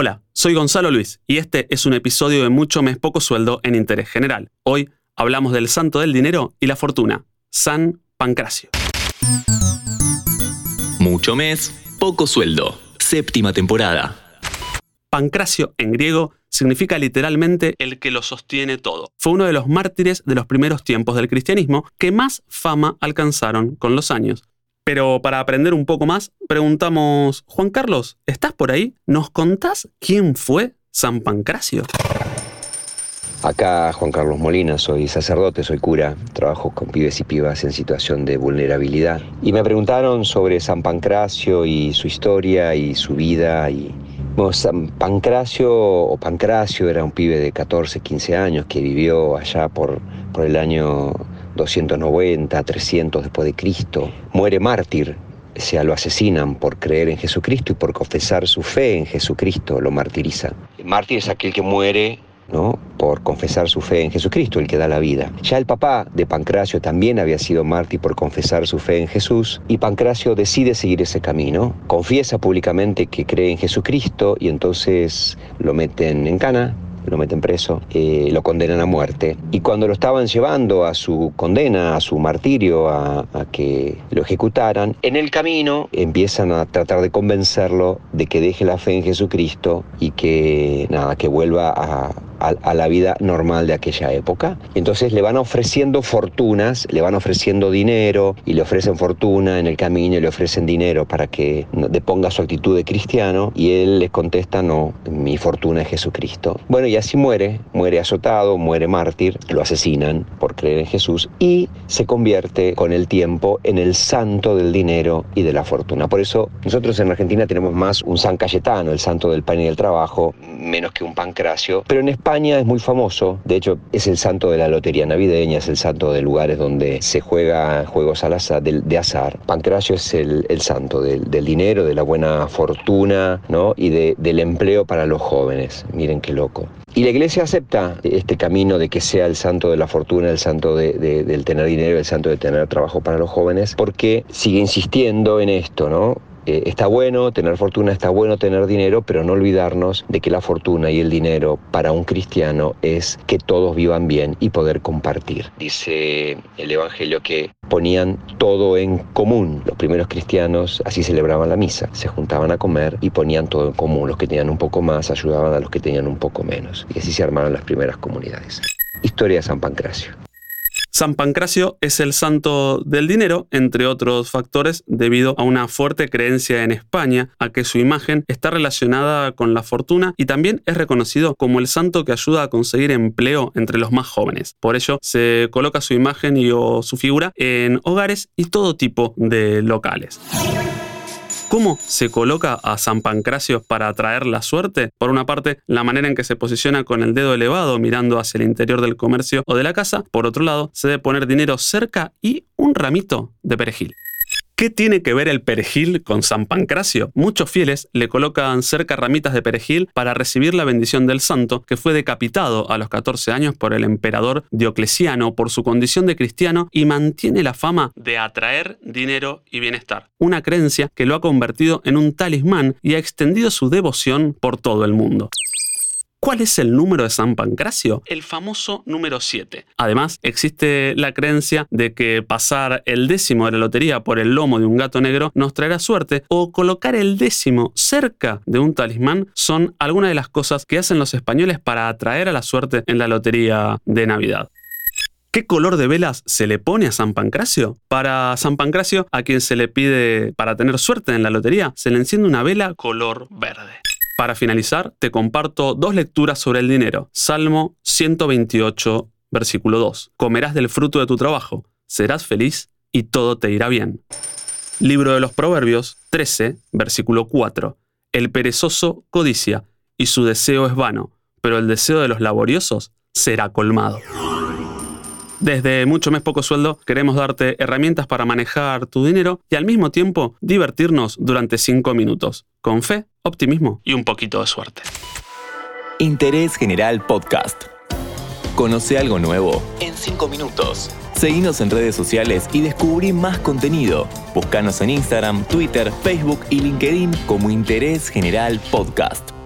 Hola, soy Gonzalo Luis y este es un episodio de Mucho Mes Poco Sueldo en Interés General. Hoy hablamos del santo del dinero y la fortuna, San Pancracio. Mucho mes, poco sueldo. Séptima temporada. Pancracio en griego significa literalmente el que lo sostiene todo. Fue uno de los mártires de los primeros tiempos del cristianismo que más fama alcanzaron con los años. Pero para aprender un poco más, preguntamos, Juan Carlos, ¿estás por ahí? ¿Nos contás quién fue San Pancracio? Acá Juan Carlos Molina, soy sacerdote, soy cura, trabajo con pibes y pibas en situación de vulnerabilidad. Y me preguntaron sobre San Pancracio y su historia y su vida. Y, bueno, San Pancracio o Pancracio era un pibe de 14, 15 años que vivió allá por, por el año 290, 300 después de Cristo, muere mártir, o sea, lo asesinan por creer en Jesucristo y por confesar su fe en Jesucristo, lo martiriza. El mártir es aquel que muere ¿no? por confesar su fe en Jesucristo, el que da la vida. Ya el papá de Pancracio también había sido mártir por confesar su fe en Jesús y Pancracio decide seguir ese camino, confiesa públicamente que cree en Jesucristo y entonces lo meten en cana, lo meten preso, eh, lo condenan a muerte. Y cuando lo estaban llevando a su condena, a su martirio, a, a, que lo ejecutaran, en el camino empiezan a tratar de convencerlo de que deje la fe en Jesucristo y que nada, que vuelva a, a, la vida normal de aquella época. Entonces le van ofreciendo fortunas, le van ofreciendo dinero y le ofrecen fortuna en el camino y le ofrecen dinero para que deponga su actitud de cristiano y él les contesta no, mi fortuna es Jesucristo. Bueno, y así muere, muere azotado, muere mártir, lo asesinan por creer en Jesús y se convierte con el tiempo en el santo del dinero y de la fortuna. Por eso nosotros en Argentina tenemos más un San Cayetano, el santo del pan y del trabajo, menos que un Pancracio, pero en España es muy famoso, de hecho es el santo de la lotería navideña, es el santo de lugares donde se juega juegos al azar, de, azar. Pancracio es el, santo del, dinero, de la buena fortuna ¿no? y de, del empleo para los jóvenes. Miren qué loco. Y la iglesia acepta este camino de que sea el santo de la fortuna, el santo de, del tener dinero, el santo de tener trabajo para los jóvenes, porque sigue insistiendo en esto, ¿no? Eh, está bueno tener fortuna, está bueno tener dinero, pero no olvidarnos de que la fortuna y el dinero para un cristiano es que todos vivan bien y poder compartir. Dice el Evangelio que ponían todo en común. Los primeros cristianos así celebraban la misa, se juntaban a comer y ponían todo en común. Los que tenían un poco más ayudaban a los que tenían un poco menos. Y así se armaron las primeras comunidades. Historia de San Pancracio. San Pancracio es el santo del dinero, entre otros factores, debido a una fuerte creencia en España a que su imagen está relacionada con la fortuna y también es reconocido como el santo que ayuda a conseguir empleo entre los más jóvenes. Por ello, se coloca su imagen y o su figura en hogares y todo tipo de locales. ¿Cómo se coloca a San Pancracio para atraer la suerte? Por una parte, la manera en que se posiciona con el dedo elevado mirando hacia el interior del comercio o de la casa. Por otro lado, se debe poner dinero cerca y un ramito de perejil. ¿Qué tiene que ver el perejil con San Pancracio? Muchos fieles le colocan cerca ramitas de perejil para recibir la bendición del santo, que fue decapitado a los 14 años por el emperador Diocleciano por su condición de cristiano y mantiene la fama de atraer dinero y bienestar. Una creencia que lo ha convertido en un talismán y ha extendido su devoción por todo el mundo. ¿Cuál es el número de San Pancracio? El famoso número 7. Además, existe la creencia de que pasar el décimo de la lotería por el lomo de un gato negro nos traerá suerte o colocar el décimo cerca de un talismán son algunas de las cosas que hacen los españoles para atraer a la suerte en la lotería de Navidad. ¿Qué color de velas se le pone a San Pancracio? Para San Pancracio, a quien se le pide para tener suerte en la lotería, se le enciende una vela color verde. Para finalizar, te comparto dos lecturas sobre el dinero. Salmo 128, versículo 2. Comerás del fruto de tu trabajo, serás feliz y todo te irá bien. Libro de los Proverbios 13, versículo 4. El perezoso codicia y su deseo es vano, pero el deseo de los laboriosos será colmado. Desde Mucho Mes Poco Sueldo queremos darte herramientas para manejar tu dinero y al mismo tiempo divertirnos durante 5 minutos, con fe, optimismo y un poquito de suerte. Interés General Podcast. Conoce algo nuevo en 5 minutos. Seguinos en redes sociales y descubrí más contenido. Búscanos en Instagram, Twitter, Facebook y LinkedIn como Interés General Podcast.